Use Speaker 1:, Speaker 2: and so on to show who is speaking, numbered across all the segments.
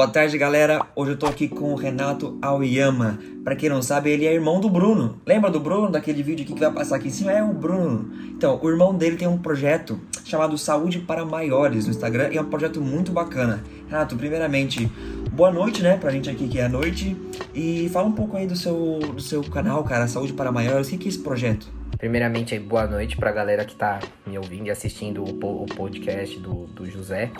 Speaker 1: Boa tarde, galera. Hoje eu tô aqui com o Renato Aoyama. Pra quem não sabe, ele é irmão do Bruno. Lembra do Bruno, daquele vídeo aqui que vai passar aqui em cima? É o Bruno. Então, o irmão dele tem um projeto chamado Saúde para Maiores no Instagram e é um projeto muito bacana. Renato, primeiramente, boa noite, né, pra gente aqui que é a noite. E fala um pouco aí do seu, do seu canal, cara, Saúde para Maiores. O que é esse projeto?
Speaker 2: Primeiramente, boa noite pra galera que tá me ouvindo e assistindo o podcast do, do José.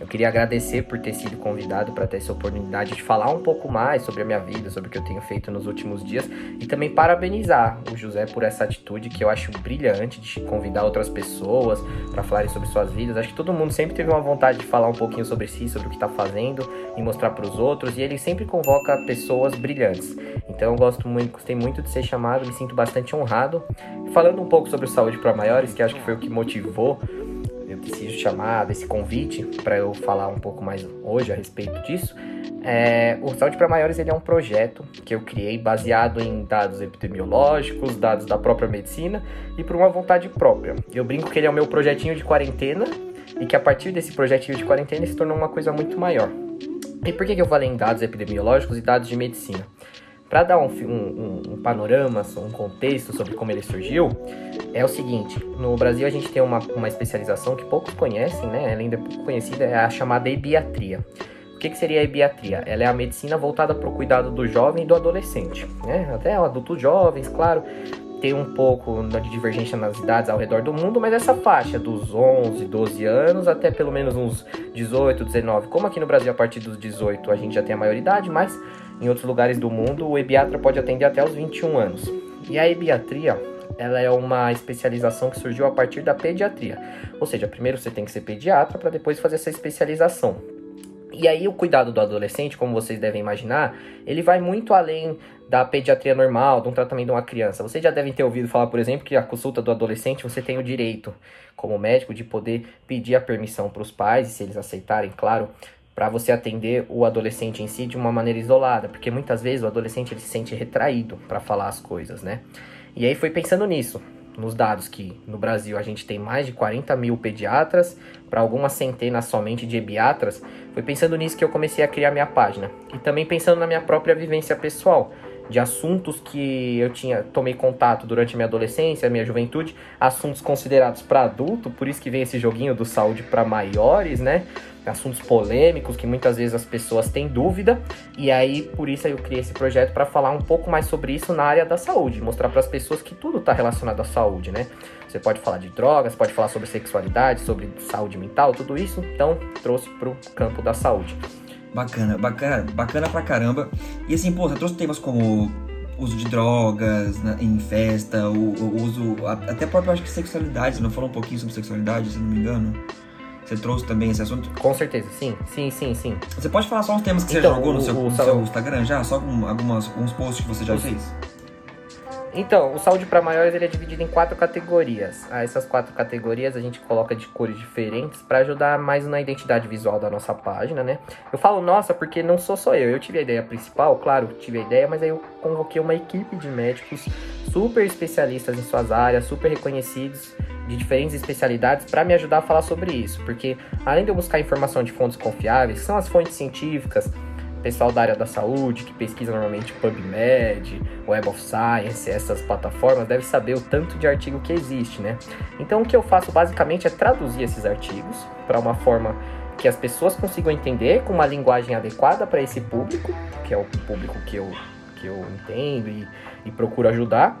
Speaker 2: Eu queria agradecer por ter sido convidado para ter essa oportunidade de falar um pouco mais sobre a minha vida, sobre o que eu tenho feito nos últimos dias e também parabenizar o José por essa atitude que eu acho brilhante de convidar outras pessoas para falarem sobre suas vidas. Acho que todo mundo sempre teve uma vontade de falar um pouquinho sobre si, sobre o que está fazendo e mostrar para os outros e ele sempre convoca pessoas brilhantes. Então eu gosto muito, gostei muito de ser chamado, me sinto bastante honrado. Falando um pouco sobre saúde para maiores, que acho que foi o que motivou eu preciso chamar desse convite para eu falar um pouco mais hoje a respeito disso. É, o Saúde para Maiores ele é um projeto que eu criei baseado em dados epidemiológicos, dados da própria medicina e por uma vontade própria. Eu brinco que ele é o meu projetinho de quarentena e que a partir desse projetinho de quarentena se tornou uma coisa muito maior. E por que, que eu falei em dados epidemiológicos e dados de medicina? Para dar um, um, um, panorama, um contexto sobre como ele surgiu, é o seguinte: no Brasil a gente tem uma, uma especialização que poucos conhecem, né? Ela ainda é pouco conhecida, é a chamada ebiatria. O que, que seria a ebiatria? Ela é a medicina voltada para o cuidado do jovem e do adolescente, né? Até adultos jovens, claro, tem um pouco de divergência nas idades ao redor do mundo, mas essa faixa dos 11, 12 anos até pelo menos uns 18, 19, como aqui no Brasil a partir dos 18 a gente já tem a maioridade, mas em outros lugares do mundo, o ebiatra pode atender até os 21 anos. E a ebiatria, ela é uma especialização que surgiu a partir da pediatria. Ou seja, primeiro você tem que ser pediatra para depois fazer essa especialização. E aí o cuidado do adolescente, como vocês devem imaginar, ele vai muito além da pediatria normal, de um tratamento de uma criança. Vocês já devem ter ouvido falar, por exemplo, que a consulta do adolescente você tem o direito, como médico, de poder pedir a permissão para os pais, e se eles aceitarem, claro, para você atender o adolescente em si de uma maneira isolada, porque muitas vezes o adolescente ele se sente retraído para falar as coisas, né? E aí foi pensando nisso, nos dados que no Brasil a gente tem mais de 40 mil pediatras, para algumas centenas somente de ebiatras, foi pensando nisso que eu comecei a criar minha página. E também pensando na minha própria vivência pessoal, de assuntos que eu tinha tomei contato durante minha adolescência, minha juventude, assuntos considerados para adulto, por isso que vem esse joguinho do saúde para maiores, né? assuntos polêmicos que muitas vezes as pessoas têm dúvida, e aí por isso eu criei esse projeto para falar um pouco mais sobre isso na área da saúde, mostrar para as pessoas que tudo está relacionado à saúde, né? Você pode falar de drogas, pode falar sobre sexualidade, sobre saúde mental, tudo isso, então trouxe para o campo da saúde.
Speaker 1: Bacana, bacana, bacana pra caramba. E assim, pô, você trouxe temas como uso de drogas né, em festa, o, o uso, até próprio acho que sexualidade, você não falou um pouquinho sobre sexualidade, se não me engano? Você trouxe também esse assunto?
Speaker 2: Com certeza, sim. Sim, sim, sim.
Speaker 1: Você pode falar só uns temas que então, você jogou no, o, seu, no seu, Instagram já? Só com algumas, alguns posts que você já fez?
Speaker 2: Então, o saúde para maiores ele é dividido em quatro categorias. Ah, essas quatro categorias a gente coloca de cores diferentes para ajudar mais na identidade visual da nossa página, né? Eu falo nossa porque não sou só eu. Eu tive a ideia principal, claro, tive a ideia, mas aí eu convoquei uma equipe de médicos super especialistas em suas áreas, super reconhecidos de diferentes especialidades para me ajudar a falar sobre isso, porque além de eu buscar informação de fontes confiáveis, que são as fontes científicas, pessoal da área da saúde que pesquisa normalmente PubMed, Web of Science, essas plataformas, deve saber o tanto de artigo que existe, né? Então o que eu faço basicamente é traduzir esses artigos para uma forma que as pessoas consigam entender com uma linguagem adequada para esse público, que é o público que eu, que eu entendo e, e procuro ajudar.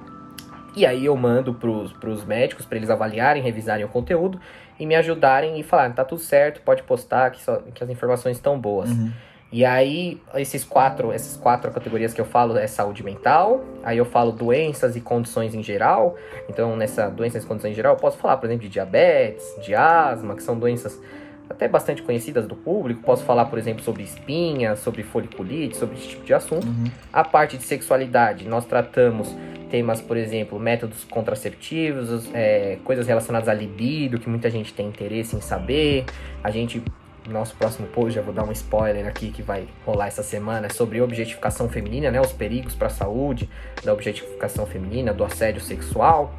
Speaker 2: E aí eu mando para os médicos para eles avaliarem, revisarem o conteúdo e me ajudarem e falarem, tá tudo certo, pode postar, que, só, que as informações estão boas. Uhum. E aí, esses quatro, essas quatro categorias que eu falo é saúde mental, aí eu falo doenças e condições em geral. Então, nessa doenças e condições em geral, eu posso falar, por exemplo, de diabetes, de asma, que são doenças até bastante conhecidas do público. Posso falar, por exemplo, sobre espinha, sobre foliculite, sobre esse tipo de assunto. Uhum. A parte de sexualidade, nós tratamos temas, por exemplo, métodos contraceptivos, é, coisas relacionadas à libido, que muita gente tem interesse em saber. A gente, nosso próximo post, já vou dar um spoiler aqui que vai rolar essa semana, é sobre objetificação feminina, né? Os perigos para a saúde da objetificação feminina, do assédio sexual.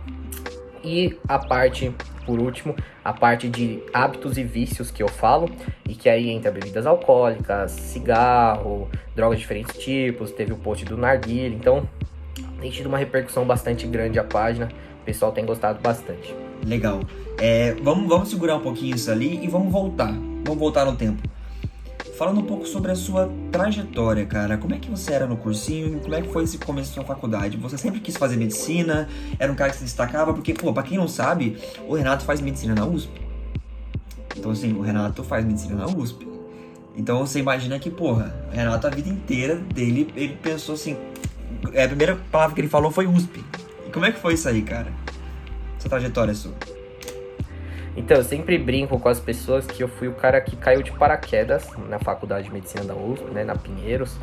Speaker 2: E a parte por último, a parte de hábitos e vícios que eu falo, e que aí entra bebidas alcoólicas, cigarro, drogas de diferentes tipos, teve o post do Narguilha, então tem tido uma repercussão bastante grande a página, o pessoal tem gostado bastante.
Speaker 1: Legal. É, vamos, vamos segurar um pouquinho isso ali e vamos voltar. Vamos voltar no tempo. Falando um pouco sobre a sua trajetória, cara. Como é que você era no cursinho? Como é que foi esse começo da sua faculdade? Você sempre quis fazer medicina? Era um cara que se destacava? Porque, pô, pra quem não sabe, o Renato faz medicina na USP. Então, assim, o Renato faz medicina na USP. Então, você imagina que, porra, o Renato, a vida inteira dele, ele pensou assim... É, a primeira palavra que ele falou foi USP. E como é que foi isso aí, cara? Essa trajetória sua?
Speaker 2: Então, eu sempre brinco com as pessoas que eu fui o cara que caiu de paraquedas na faculdade de medicina da USP, né, na Pinheiros,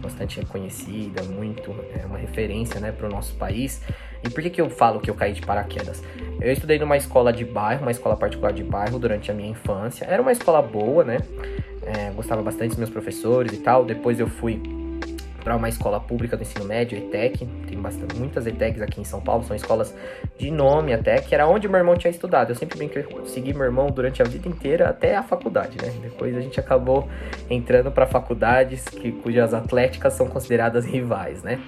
Speaker 2: bastante reconhecida, muito, é uma referência, né, para o nosso país. E por que, que eu falo que eu caí de paraquedas? Eu estudei numa escola de bairro, uma escola particular de bairro durante a minha infância. Era uma escola boa, né? É, gostava bastante dos meus professores e tal. Depois eu fui para uma escola pública do ensino médio, ETEC. Tem bastante, muitas ETECs aqui em São Paulo, são escolas de nome até, que era onde meu irmão tinha estudado. Eu sempre bem que segui meu irmão durante a vida inteira até a faculdade, né? Depois a gente acabou entrando para faculdades que, cujas atléticas são consideradas rivais, né?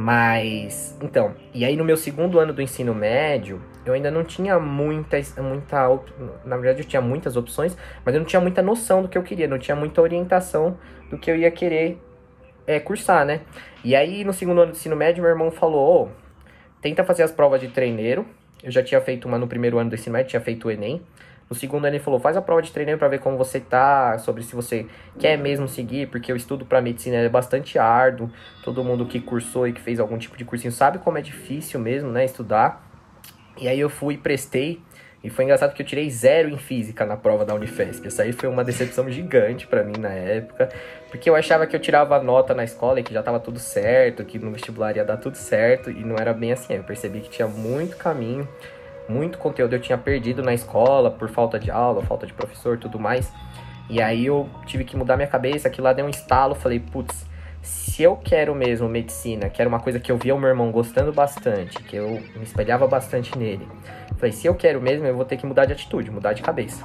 Speaker 2: Mas, então, e aí no meu segundo ano do ensino médio, eu ainda não tinha muita, muita, na verdade eu tinha muitas opções, mas eu não tinha muita noção do que eu queria, não tinha muita orientação do que eu ia querer é, cursar, né? E aí, no segundo ano do ensino médio, meu irmão falou: oh, tenta fazer as provas de treineiro. Eu já tinha feito uma no primeiro ano do ensino médio, tinha feito o Enem. No segundo ano ele falou: faz a prova de treineiro para ver como você tá, sobre se você quer mesmo seguir, porque o estudo para medicina é bastante árduo. Todo mundo que cursou e que fez algum tipo de cursinho sabe como é difícil mesmo, né, estudar. E aí eu fui e prestei e foi engraçado que eu tirei zero em física na prova da Unifesp. Essa aí foi uma decepção gigante para mim na época, porque eu achava que eu tirava nota na escola e que já tava tudo certo, que no vestibular ia dar tudo certo, e não era bem assim. Eu percebi que tinha muito caminho, muito conteúdo eu tinha perdido na escola por falta de aula, falta de professor, tudo mais. E aí eu tive que mudar minha cabeça, aquilo lá deu um estalo, falei, putz, se eu quero mesmo medicina, que era uma coisa que eu via o meu irmão gostando bastante, que eu me espelhava bastante nele, falei, se eu quero mesmo, eu vou ter que mudar de atitude, mudar de cabeça.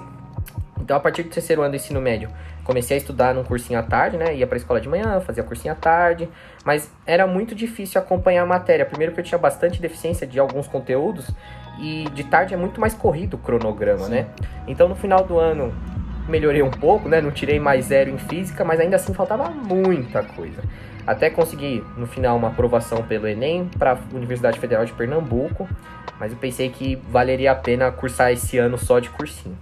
Speaker 2: Então, a partir do terceiro ano do ensino médio, comecei a estudar num cursinho à tarde, né? Ia pra escola de manhã, fazia cursinho à tarde, mas era muito difícil acompanhar a matéria. Primeiro que eu tinha bastante deficiência de alguns conteúdos e de tarde é muito mais corrido o cronograma, Sim. né? Então, no final do ano, melhorei um pouco, né? Não tirei mais zero em física, mas ainda assim faltava muita coisa. Até consegui, no final, uma aprovação pelo Enem para a Universidade Federal de Pernambuco, mas eu pensei que valeria a pena cursar esse ano só de cursinho.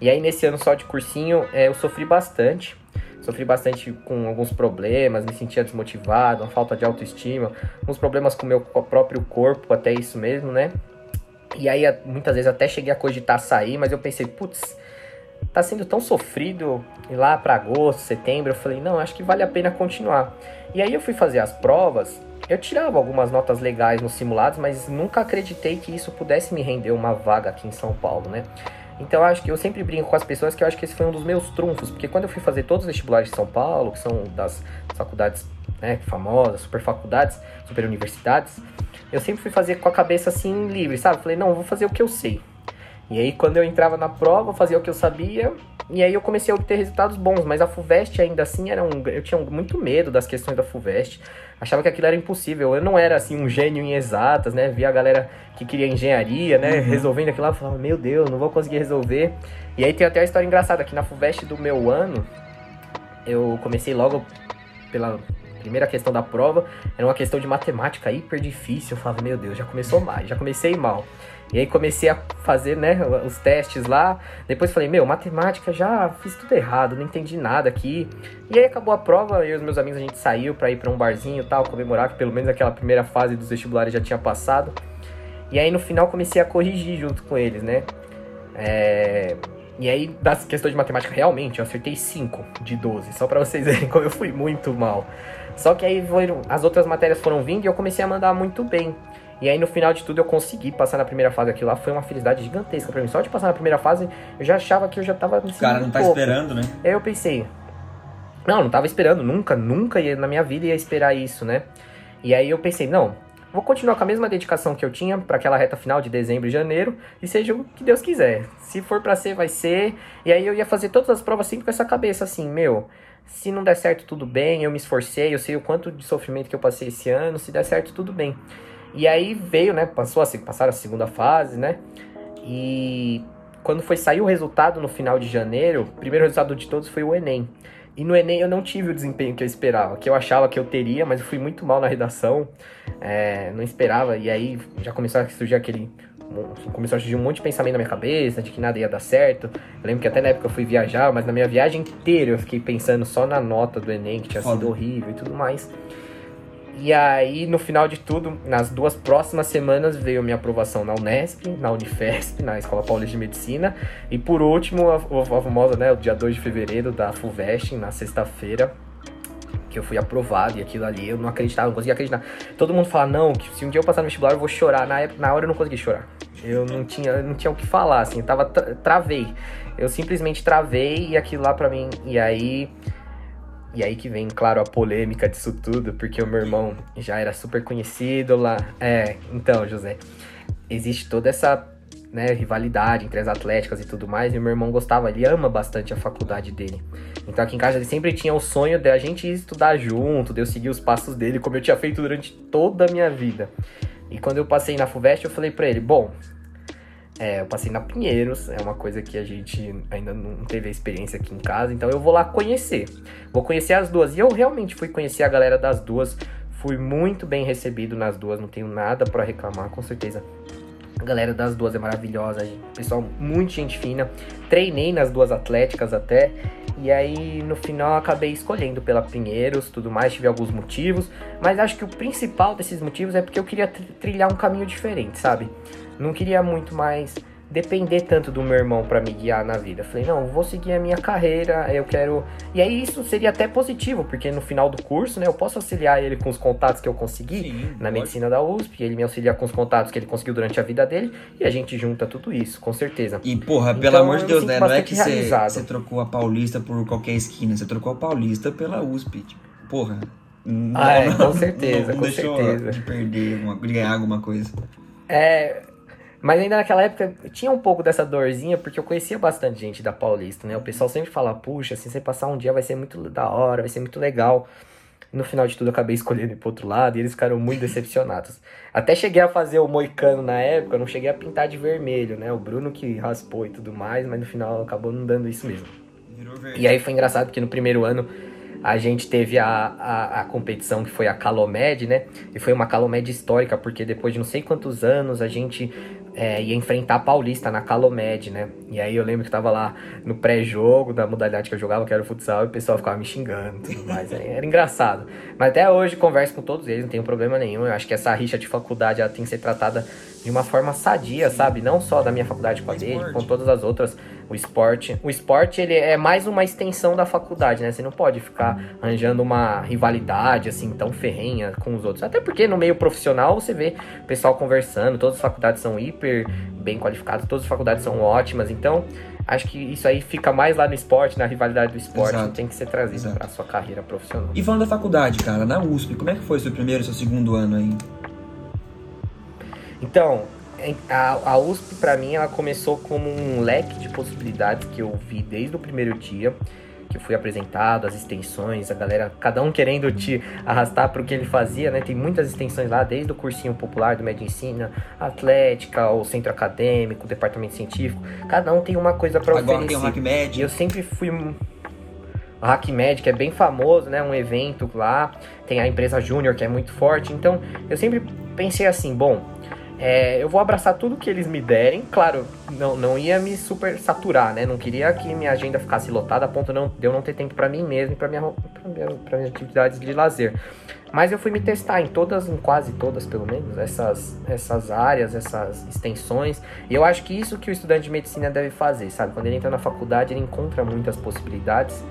Speaker 2: E aí, nesse ano só de cursinho, é, eu sofri bastante. Sofri bastante com alguns problemas, me sentia desmotivado, uma falta de autoestima, uns problemas com o meu próprio corpo, até isso mesmo, né? E aí, muitas vezes até cheguei a cogitar sair, mas eu pensei, putz, tá sendo tão sofrido ir lá para agosto, setembro, eu falei, não, acho que vale a pena continuar. E aí eu fui fazer as provas, eu tirava algumas notas legais nos simulados, mas nunca acreditei que isso pudesse me render uma vaga aqui em São Paulo, né? Então acho que eu sempre brinco com as pessoas que eu acho que esse foi um dos meus trunfos, porque quando eu fui fazer todos os vestibulares de São Paulo, que são das faculdades né, famosas, super faculdades, super universidades, eu sempre fui fazer com a cabeça assim livre, sabe? Falei, não, vou fazer o que eu sei. E aí quando eu entrava na prova, eu fazia o que eu sabia, e aí eu comecei a obter resultados bons, mas a FUVEST ainda assim era um. Eu tinha muito medo das questões da FUVEST. Achava que aquilo era impossível. Eu não era assim um gênio em exatas, né? Via a galera que queria engenharia, né? Uhum. Resolvendo aquilo lá, eu falava, meu Deus, não vou conseguir resolver. E aí tem até a história engraçada que na FUVEST do meu ano, eu comecei logo pela primeira questão da prova, era uma questão de matemática hiper difícil. Eu falava, meu Deus, já começou mal, já comecei mal. E aí comecei a fazer, né, os testes lá. Depois falei, meu, matemática já fiz tudo errado, não entendi nada aqui. E aí acabou a prova, eu e os meus amigos a gente saiu para ir para um barzinho e tal, comemorar que pelo menos aquela primeira fase dos vestibulares já tinha passado. E aí no final comecei a corrigir junto com eles, né? É... E aí, das questões de matemática, realmente, eu acertei 5 de 12, só para vocês verem como eu fui muito mal. Só que aí foram, as outras matérias foram vindo e eu comecei a mandar muito bem. E aí no final de tudo eu consegui passar na primeira fase. Aquilo lá foi uma felicidade gigantesca para mim. Só de passar na primeira fase, eu já achava que eu já tava
Speaker 1: O cara não tá pouco. esperando, né?
Speaker 2: Aí eu pensei, não, não tava esperando, nunca, nunca ia, na minha vida ia esperar isso, né? E aí eu pensei, não, vou continuar com a mesma dedicação que eu tinha para aquela reta final de dezembro e janeiro e seja o que Deus quiser. Se for para ser, vai ser. E aí eu ia fazer todas as provas sempre com essa cabeça assim, meu, se não der certo tudo bem, eu me esforcei, eu sei o quanto de sofrimento que eu passei esse ano, se der certo tudo bem. E aí veio, né, passou a passaram a segunda fase, né? E quando foi sair o resultado no final de janeiro, o primeiro resultado de todos foi o ENEM. E no Enem eu não tive o desempenho que eu esperava, que eu achava que eu teria, mas eu fui muito mal na redação, é, não esperava, e aí já começou a surgir aquele. Começou a surgir um monte de pensamento na minha cabeça, de que nada ia dar certo. Eu lembro que até na época eu fui viajar, mas na minha viagem inteira eu fiquei pensando só na nota do Enem, que tinha Foda. sido horrível e tudo mais. E aí, no final de tudo, nas duas próximas semanas veio minha aprovação na Unesp, na Unifesp, na Escola Paulista de Medicina. E por último, a, a famosa, né, o dia 2 de fevereiro da FUVEST, na sexta-feira, que eu fui aprovado e aquilo ali eu não acreditava, não conseguia acreditar. Todo mundo fala, não, que se um dia eu passar no vestibular eu vou chorar. Na, época, na hora eu não consegui chorar. Eu não tinha, não tinha o que falar, assim, eu tava, travei. Eu simplesmente travei e aquilo lá pra mim, e aí e aí que vem, claro, a polêmica disso tudo, porque o meu irmão já era super conhecido lá. É, então, José, existe toda essa né, rivalidade entre as atléticas e tudo mais, e o meu irmão gostava, ele ama bastante a faculdade dele. Então aqui em casa ele sempre tinha o sonho de a gente estudar junto, de eu seguir os passos dele, como eu tinha feito durante toda a minha vida. E quando eu passei na FUVEST, eu falei para ele, bom, é, eu passei na Pinheiros, é uma coisa que a gente ainda não teve a experiência aqui em casa, então eu vou lá conhecer. Vou conhecer as duas. E eu realmente fui conhecer a galera das duas. Fui muito bem recebido nas duas, não tenho nada para reclamar, com certeza. A galera das duas é maravilhosa, pessoal, muito gente fina. Treinei nas duas atléticas até. E aí, no final, acabei escolhendo pela Pinheiros, tudo mais, tive alguns motivos. Mas acho que o principal desses motivos é porque eu queria trilhar um caminho diferente, sabe? Não queria muito mais depender tanto do meu irmão para me guiar na vida. Falei, não, vou seguir a minha carreira, eu quero. E aí isso seria até positivo, porque no final do curso, né, eu posso auxiliar ele com os contatos que eu consegui Sim, na pode. medicina da USP, ele me auxilia com os contatos que ele conseguiu durante a vida dele, e a gente junta tudo isso, com certeza.
Speaker 1: E porra, pelo então, amor de Deus, né, não é que você trocou a Paulista por qualquer esquina, você trocou a Paulista pela USP, tipo, porra.
Speaker 2: Ah, é, com certeza, não, não com certeza.
Speaker 1: de perder, uma, de ganhar alguma coisa.
Speaker 2: É, mas ainda naquela época tinha um pouco dessa dorzinha, porque eu conhecia bastante gente da Paulista, né? O pessoal sempre fala, puxa, se você passar um dia vai ser muito da hora, vai ser muito legal. No final de tudo, eu acabei escolhendo ir pro outro lado e eles ficaram muito decepcionados. Até cheguei a fazer o moicano na época, não cheguei a pintar de vermelho, né? O Bruno que raspou e tudo mais, mas no final acabou não dando isso mesmo. E aí foi engraçado porque no primeiro ano a gente teve a, a, a, competição que foi a Calomed, né? E foi uma Calomed histórica, porque depois de não sei quantos anos a gente é, ia enfrentar a Paulista na Calomed, né? E aí eu lembro que tava lá no pré-jogo da modalidade que eu jogava, que era o futsal, e o pessoal ficava me xingando e tudo mais. Era engraçado. Mas até hoje converso com todos eles, não tenho problema nenhum. Eu acho que essa rixa de faculdade ela tem que ser tratada de uma forma sadia, sabe? Não só da minha faculdade com a dele, com todas as outras. O esporte. O esporte, ele é mais uma extensão da faculdade, né? Você não pode ficar arranjando uma rivalidade, assim, tão ferrenha com os outros. Até porque no meio profissional você vê o pessoal conversando, todas as faculdades são hiper bem qualificadas, todas as faculdades são ótimas. Então, acho que isso aí fica mais lá no esporte, na rivalidade do esporte, Exato. tem que ser trazido para sua carreira profissional.
Speaker 1: E falando da faculdade, cara, na USP, como é que foi seu primeiro e seu segundo ano aí?
Speaker 2: Então, a, a USP para mim ela começou como um leque de possibilidades que eu vi desde o primeiro dia que eu fui apresentado, as extensões, a galera, cada um querendo te arrastar para o que ele fazia, né? Tem muitas extensões lá, desde o cursinho popular do Medicina, Atlética, o centro acadêmico, o departamento científico, cada um tem uma coisa para oferecer. Agora tem o
Speaker 1: HackMed.
Speaker 2: Eu sempre fui o HackMed, que é bem famoso, né? Um evento lá. Tem a empresa Júnior, que é muito forte. Então, eu sempre pensei assim, bom, é, eu vou abraçar tudo que eles me derem. Claro, não, não ia me super saturar, né? Não queria que minha agenda ficasse lotada a ponto de eu não ter tempo para mim mesmo e para minha, minha, minhas atividades de lazer. Mas eu fui me testar em todas, em quase todas pelo menos, essas, essas áreas, essas extensões. E eu acho que isso que o estudante de medicina deve fazer, sabe? Quando ele entra na faculdade, ele encontra muitas possibilidades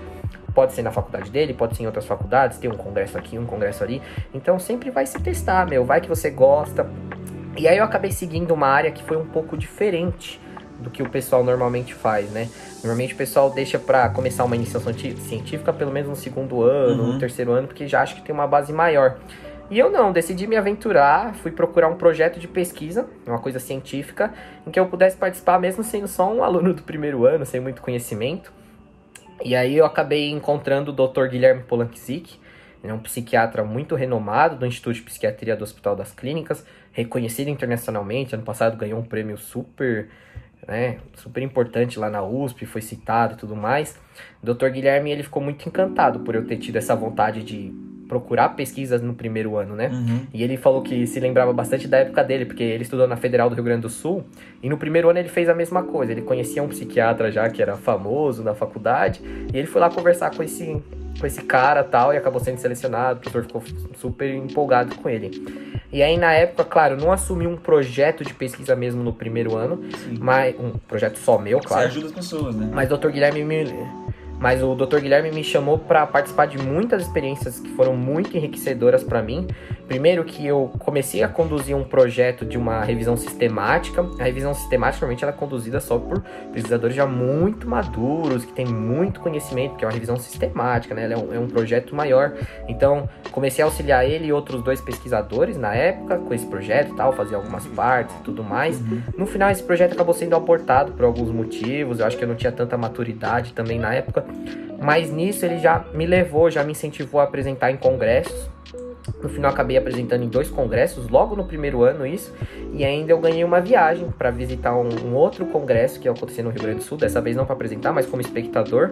Speaker 2: pode ser na faculdade dele, pode ser em outras faculdades, tem um congresso aqui, um congresso ali. Então sempre vai se testar, meu. Vai que você gosta, e aí eu acabei seguindo uma área que foi um pouco diferente do que o pessoal normalmente faz, né? Normalmente o pessoal deixa para começar uma iniciação científica pelo menos no segundo ano, uhum. no terceiro ano, porque já acha que tem uma base maior. E eu não, decidi me aventurar, fui procurar um projeto de pesquisa, uma coisa científica, em que eu pudesse participar mesmo sendo só um aluno do primeiro ano, sem muito conhecimento. E aí eu acabei encontrando o Dr. Guilherme Polanczyk, ele é um psiquiatra muito renomado do Instituto de Psiquiatria do Hospital das Clínicas, reconhecido internacionalmente. Ano passado ganhou um prêmio super, né, super importante lá na USP, foi citado e tudo mais. O Dr. Guilherme ele ficou muito encantado por eu ter tido essa vontade de procurar pesquisas no primeiro ano, né?
Speaker 1: Uhum.
Speaker 2: E ele falou que se lembrava bastante da época dele, porque ele estudou na Federal do Rio Grande do Sul, e no primeiro ano ele fez a mesma coisa. Ele conhecia um psiquiatra já que era famoso na faculdade, e ele foi lá conversar com esse com esse cara tal, e acabou sendo selecionado, o professor ficou super empolgado com ele. E aí, na época, claro, não assumi um projeto de pesquisa mesmo no primeiro ano,
Speaker 1: Sim.
Speaker 2: mas um projeto só meu,
Speaker 1: Você
Speaker 2: claro.
Speaker 1: ajuda as pessoas, né?
Speaker 2: Mas o Dr. Guilherme me, mas o Dr. Guilherme me chamou para participar de muitas experiências que foram muito enriquecedoras para mim. Primeiro que eu comecei a conduzir um projeto de uma revisão sistemática. A revisão sistemática normalmente ela é conduzida só por pesquisadores já muito maduros, que têm muito conhecimento, que é uma revisão sistemática, né? Ela é um, é um projeto maior. Então, comecei a auxiliar ele e outros dois pesquisadores na época com esse projeto e tal, fazer algumas partes e tudo mais. No final, esse projeto acabou sendo abortado por alguns motivos. Eu acho que eu não tinha tanta maturidade também na época. Mas nisso ele já me levou, já me incentivou a apresentar em congressos. No final acabei apresentando em dois congressos, logo no primeiro ano isso, e ainda eu ganhei uma viagem para visitar um, um outro congresso que ia acontecer no Rio Grande do Sul, dessa vez não para apresentar, mas como espectador.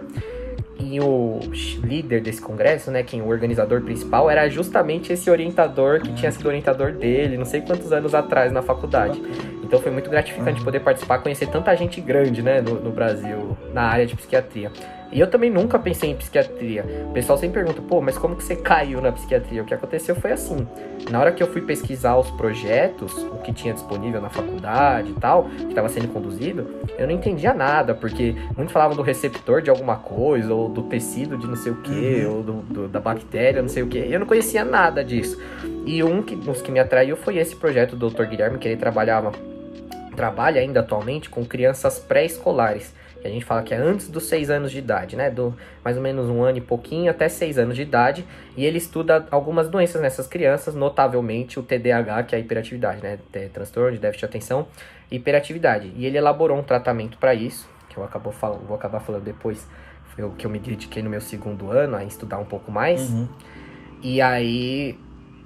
Speaker 2: E o líder desse congresso, né, quem o organizador principal, era justamente esse orientador que tinha sido orientador dele, não sei quantos anos atrás na faculdade. Então foi muito gratificante poder participar, conhecer tanta gente grande, né, no, no Brasil, na área de psiquiatria. E eu também nunca pensei em psiquiatria. O pessoal sempre pergunta, pô, mas como que você caiu na psiquiatria? O que aconteceu foi assim. Na hora que eu fui pesquisar os projetos, o que tinha disponível na faculdade e tal, que estava sendo conduzido, eu não entendia nada, porque muitos falavam do receptor de alguma coisa, ou do tecido de não sei o que,
Speaker 1: Uhum.
Speaker 2: ou do, do- da bactéria, não sei o que. Eu não conhecia nada disso. E um que, dos que me atraiu foi esse projeto do Dr. Guilherme, que ele trabalhava, trabalha ainda atualmente com crianças pré-escolares. Que a gente fala que é antes dos seis anos de idade, né? Do mais ou menos um ano e pouquinho até seis anos de idade. E ele estuda algumas doenças nessas crianças, notavelmente o TDAH, que é a hiperatividade, né? Tem transtorno de déficit de atenção e hiperatividade. E ele elaborou um tratamento para isso, que eu acabo falando, vou acabar falando depois, foi o que eu me dediquei no meu segundo ano a estudar um pouco mais.
Speaker 1: Uhum.
Speaker 2: E aí,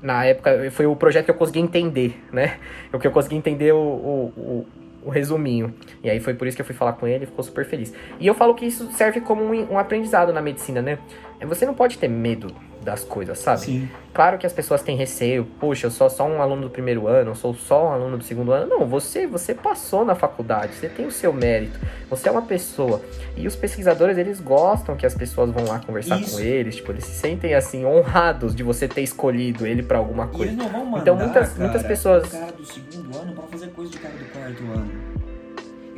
Speaker 2: na época, foi o projeto que eu consegui entender, né? O que eu consegui entender o, o, o, o resuminho. E aí foi por isso que eu fui falar com ele ficou super feliz. E eu falo que isso serve como um, um aprendizado na medicina, né? Você não pode ter medo das coisas, sabe?
Speaker 1: Sim.
Speaker 2: Claro que as pessoas têm receio, puxa, eu sou só um aluno do primeiro ano, eu sou só um aluno do segundo ano. Não, você, você passou na faculdade, você tem o seu mérito, você é uma pessoa. E os pesquisadores, eles gostam que as pessoas vão lá conversar
Speaker 1: Isso.
Speaker 2: com eles, tipo, eles se sentem assim honrados de você ter escolhido ele pra alguma
Speaker 1: E eles
Speaker 2: coisa.
Speaker 1: não vão mandar,
Speaker 2: Então, muitas-
Speaker 1: cara,
Speaker 2: muitas pessoas-
Speaker 1: cara do segundo ano pra fazer coisa do cara do quarto ano.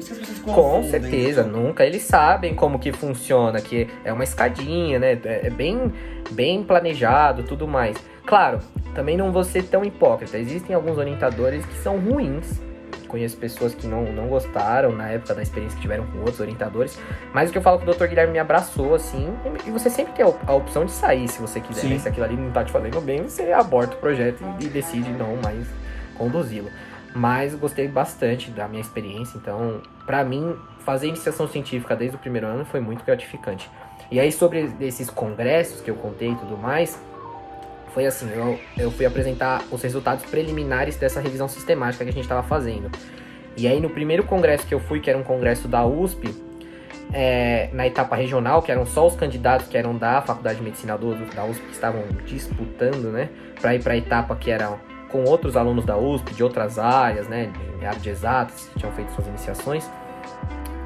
Speaker 1: Isso que as pessoas
Speaker 2: Com
Speaker 1: confundem,
Speaker 2: certeza, nunca. Eles sabem como que funciona, que é uma escadinha, né? É é bem, bem planejado, tudo mais. Claro, também não vou ser tão hipócrita. Existem alguns orientadores que são ruins. Conheço pessoas que não, não gostaram na época da experiência que tiveram com outros orientadores. Mas o que eu falo que o Dr. Guilherme me abraçou, assim. E você sempre tem a op- a opção de sair se você quiser. Né? Se aquilo ali não tá te fazendo bem, você aborta o projeto e, e decide não mais conduzi-lo. Mas gostei bastante da minha experiência, então, pra mim, fazer iniciação científica desde o primeiro ano foi muito gratificante. E aí, sobre esses congressos que eu contei e tudo mais, foi assim: eu, eu fui apresentar os resultados preliminares dessa revisão sistemática que a gente estava fazendo. E aí, no primeiro congresso que eu fui, que era um congresso da USP, é, na etapa regional, que eram só os candidatos que eram da Faculdade de Medicina do, da USP que estavam disputando, né, para ir para a etapa que era com outros alunos da USP, de outras áreas, né, de área de exatas, que tinham feito suas iniciações.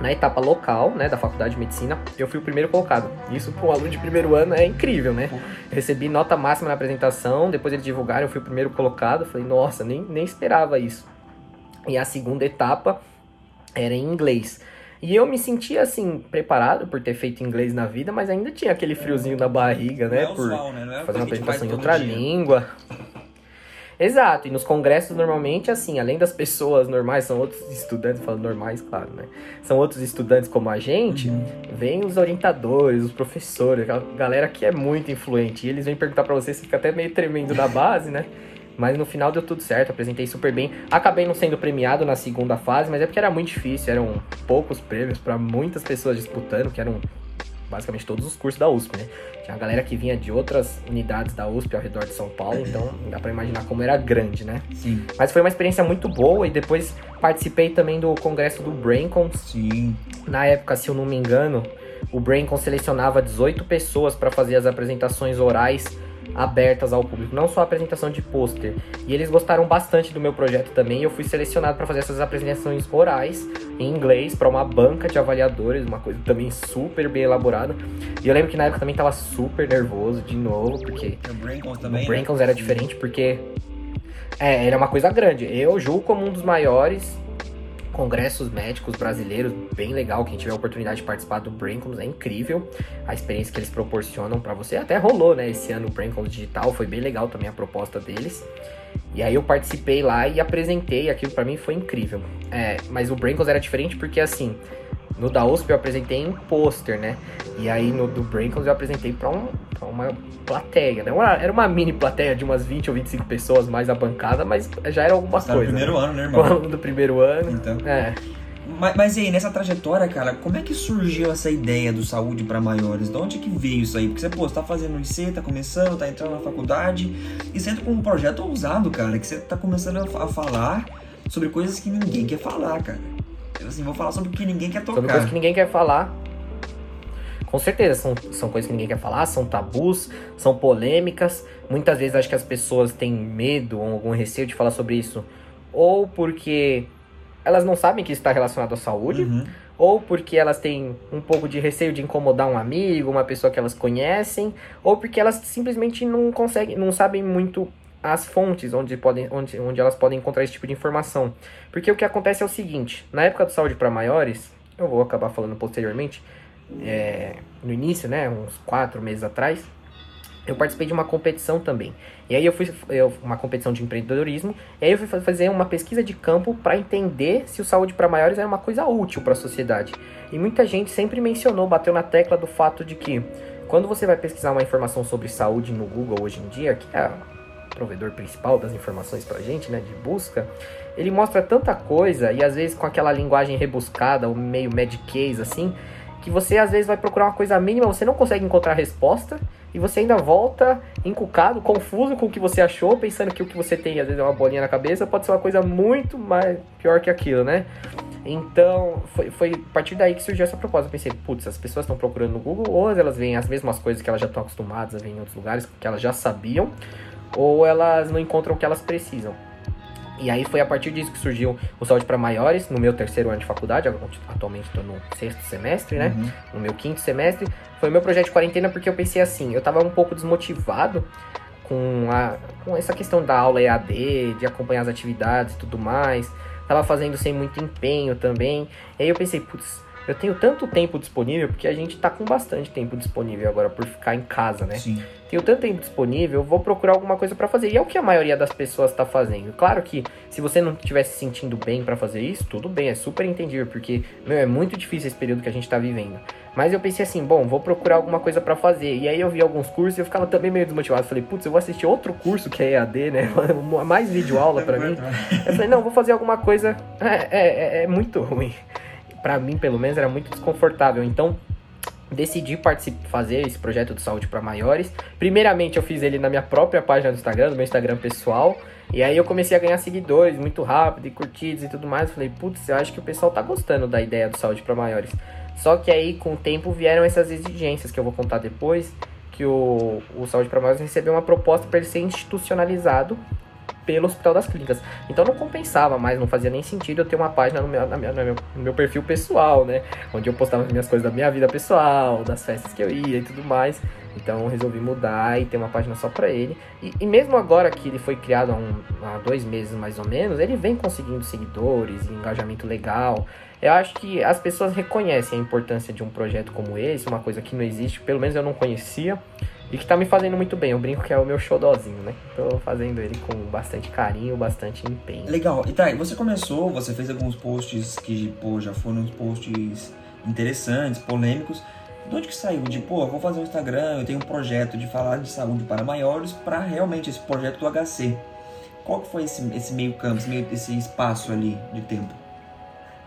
Speaker 2: Na etapa local, né, da Faculdade de Medicina, eu fui o primeiro colocado. Isso para um aluno de primeiro ano é incrível, né? Recebi nota máxima na apresentação, depois eles divulgaram, eu fui o primeiro colocado. Falei, nossa, nem, nem esperava isso. E a segunda etapa era em inglês. E eu me sentia, assim, preparado por ter feito inglês na vida, mas ainda tinha aquele friozinho na barriga, né? Por
Speaker 1: né? É
Speaker 2: fazer uma apresentação em outra
Speaker 1: dia.
Speaker 2: língua. Exato, e nos congressos normalmente, assim, além das pessoas normais, são outros estudantes, falando normais, claro, né? São outros estudantes como a gente, uhum. vem os orientadores, os professores, a galera que é muito influente. E eles vêm perguntar para você, você fica até meio tremendo na base, né? Mas no final deu tudo certo, apresentei super bem. Acabei não sendo premiado na segunda fase, mas é porque era muito difícil, eram poucos prêmios para muitas pessoas disputando, que eram basicamente todos os cursos da USP, né? Tinha a galera que vinha de outras unidades da USP ao redor de São Paulo, então dá para imaginar como era grande, né?
Speaker 1: Sim.
Speaker 2: Mas foi uma experiência muito boa e depois participei também do congresso do Braincon.
Speaker 1: Sim.
Speaker 2: Na época, se eu não me engano, o Braincon selecionava 18 pessoas para fazer as apresentações orais abertas ao público, não só a apresentação de pôster. E eles gostaram bastante do meu projeto também. Eu fui selecionado para fazer essas apresentações orais em inglês para uma banca de avaliadores, uma coisa também super bem elaborada. E eu lembro que na época também tava super nervoso de novo, porque
Speaker 1: o Brinkles também.
Speaker 2: O Brinkles né? era diferente porque é, era uma coisa grande. Eu julgo como um dos maiores congressos médicos brasileiros, bem legal. Quem tiver a oportunidade de participar do Braincoms é incrível a experiência que eles proporcionam para você. Até rolou, né? Esse ano o Braincoms digital foi bem legal também a proposta deles. E aí eu participei lá e apresentei, aquilo para mim foi incrível. É, mas o Braincoms era diferente porque assim, no da USP eu apresentei em pôster, né? E aí no do Braincoms eu apresentei para um, pra uma plateia, né? Uma, era uma mini plateia de umas 20 ou 25 pessoas mais a bancada, mas já era alguma
Speaker 1: Você
Speaker 2: coisa.
Speaker 1: Tá no primeiro ano, né, irmão?
Speaker 2: do primeiro ano.
Speaker 1: Então.
Speaker 2: É.
Speaker 1: Mas, mas aí, nessa trajetória, cara, como é que surgiu essa ideia do saúde para maiores? De onde que veio isso aí? Porque você, pô, você tá fazendo IC, tá começando, tá entrando na faculdade, e você entra com um projeto ousado, cara, que você tá começando a, falar sobre coisas que ninguém quer falar, cara. Eu, assim, vou falar sobre o que ninguém quer tocar.
Speaker 2: Sobre coisas que ninguém quer falar. Com certeza, são, são coisas que ninguém quer falar, são tabus, são polêmicas. Muitas vezes acho que as pessoas têm medo ou algum receio de falar sobre isso. Ou porque elas não sabem que isso está relacionado à saúde,
Speaker 1: uhum.
Speaker 2: ou porque elas têm um pouco de receio de incomodar um amigo, uma pessoa que elas conhecem, ou porque elas simplesmente não conseguem, não sabem muito as fontes onde, podem, onde, onde elas podem encontrar esse tipo de informação. Porque o que acontece é o seguinte: na época do saúde para maiores, eu vou acabar falando posteriormente, é, no início, né, uns quatro meses atrás, eu participei de uma competição também. E aí eu fui eu, uma competição de empreendedorismo. E aí eu fui fazer uma pesquisa de campo para entender se o saúde para maiores era uma coisa útil para a sociedade. E muita gente sempre mencionou, bateu na tecla do fato de que quando você vai pesquisar uma informação sobre saúde no Google hoje em dia, que é provedor principal das informações pra gente, né, de busca, ele mostra tanta coisa e às vezes com aquela linguagem rebuscada, ou meio case assim, que você às vezes vai procurar uma coisa mínima, você não consegue encontrar resposta e você ainda volta encucado, confuso com o que você achou, pensando que o que você tem às vezes é uma bolinha na cabeça, pode ser uma coisa muito mais pior que aquilo, né? Então, foi, foi a partir daí que surgiu essa proposta. Eu pensei, putz, as pessoas estão procurando no Google, ou elas veem as mesmas coisas que elas já estão acostumadas a ver em outros lugares, que elas já sabiam, ou elas não encontram o que elas precisam. E aí foi a partir disso que surgiu o Saúde para Maiores, no meu terceiro ano de faculdade, atualmente estou no sexto semestre, né?
Speaker 1: Uhum.
Speaker 2: No meu quinto semestre. Foi o meu projeto de quarentena porque eu pensei assim, eu estava um pouco desmotivado com, a, com essa questão da aula EAD, de acompanhar as atividades e tudo mais. Tava fazendo sem muito empenho também. E aí eu pensei, putz, eu tenho tanto tempo disponível, porque a gente tá com bastante tempo disponível agora por ficar em casa, né?
Speaker 1: Sim.
Speaker 2: Tenho tanto tempo disponível, vou procurar alguma coisa para fazer. E é o que a maioria das pessoas tá fazendo. Claro que se você não estiver se sentindo bem para fazer isso, tudo bem, é super entendível, porque, meu, é muito difícil esse período que a gente tá vivendo. Mas eu pensei assim, bom, vou procurar alguma coisa para fazer. E aí eu vi alguns cursos e eu ficava também meio desmotivado. Falei, putz, eu vou assistir outro curso que é EAD, né? Mais vídeo aula para mim. Eu falei, não, vou fazer alguma coisa. É, é, é, é muito ruim para mim pelo menos era muito desconfortável. Então, decidi fazer esse projeto de saúde para maiores. Primeiramente, eu fiz ele na minha própria página do Instagram, no meu Instagram pessoal. E aí eu comecei a ganhar seguidores muito rápido e curtidos e tudo mais. Falei, putz, eu acho que o pessoal tá gostando da ideia do saúde para maiores. Só que aí, com o tempo, vieram essas exigências que eu vou contar depois. Que o, o Saúde para Maiores recebeu uma proposta para ele ser institucionalizado pelo Hospital das Clínicas. Então não compensava mais, não fazia nem sentido eu ter uma página no meu, minha, no meu, perfil pessoal, né? Onde eu postava as minhas coisas da minha vida pessoal, das festas que eu ia e tudo mais. Então resolvi mudar e ter uma página só para ele. E, e, mesmo agora que ele foi criado há, um, há dois meses mais ou menos, ele vem conseguindo seguidores engajamento legal. Eu acho que as pessoas reconhecem a importância de um projeto como esse, uma coisa que não existe, pelo menos eu não conhecia. E que tá me fazendo muito bem. Eu brinco que é o meu xodózinho, né? Tô fazendo ele com bastante carinho, bastante empenho.
Speaker 1: Legal. E tá, você começou, você fez alguns posts que, pô, já foram uns posts interessantes, polêmicos. De onde que saiu? De, pô, vou fazer um Instagram, eu tenho um projeto de falar de saúde para maiores para realmente esse projeto do HC. Qual que foi esse, esse meio campo, esse, meio, esse espaço ali de tempo?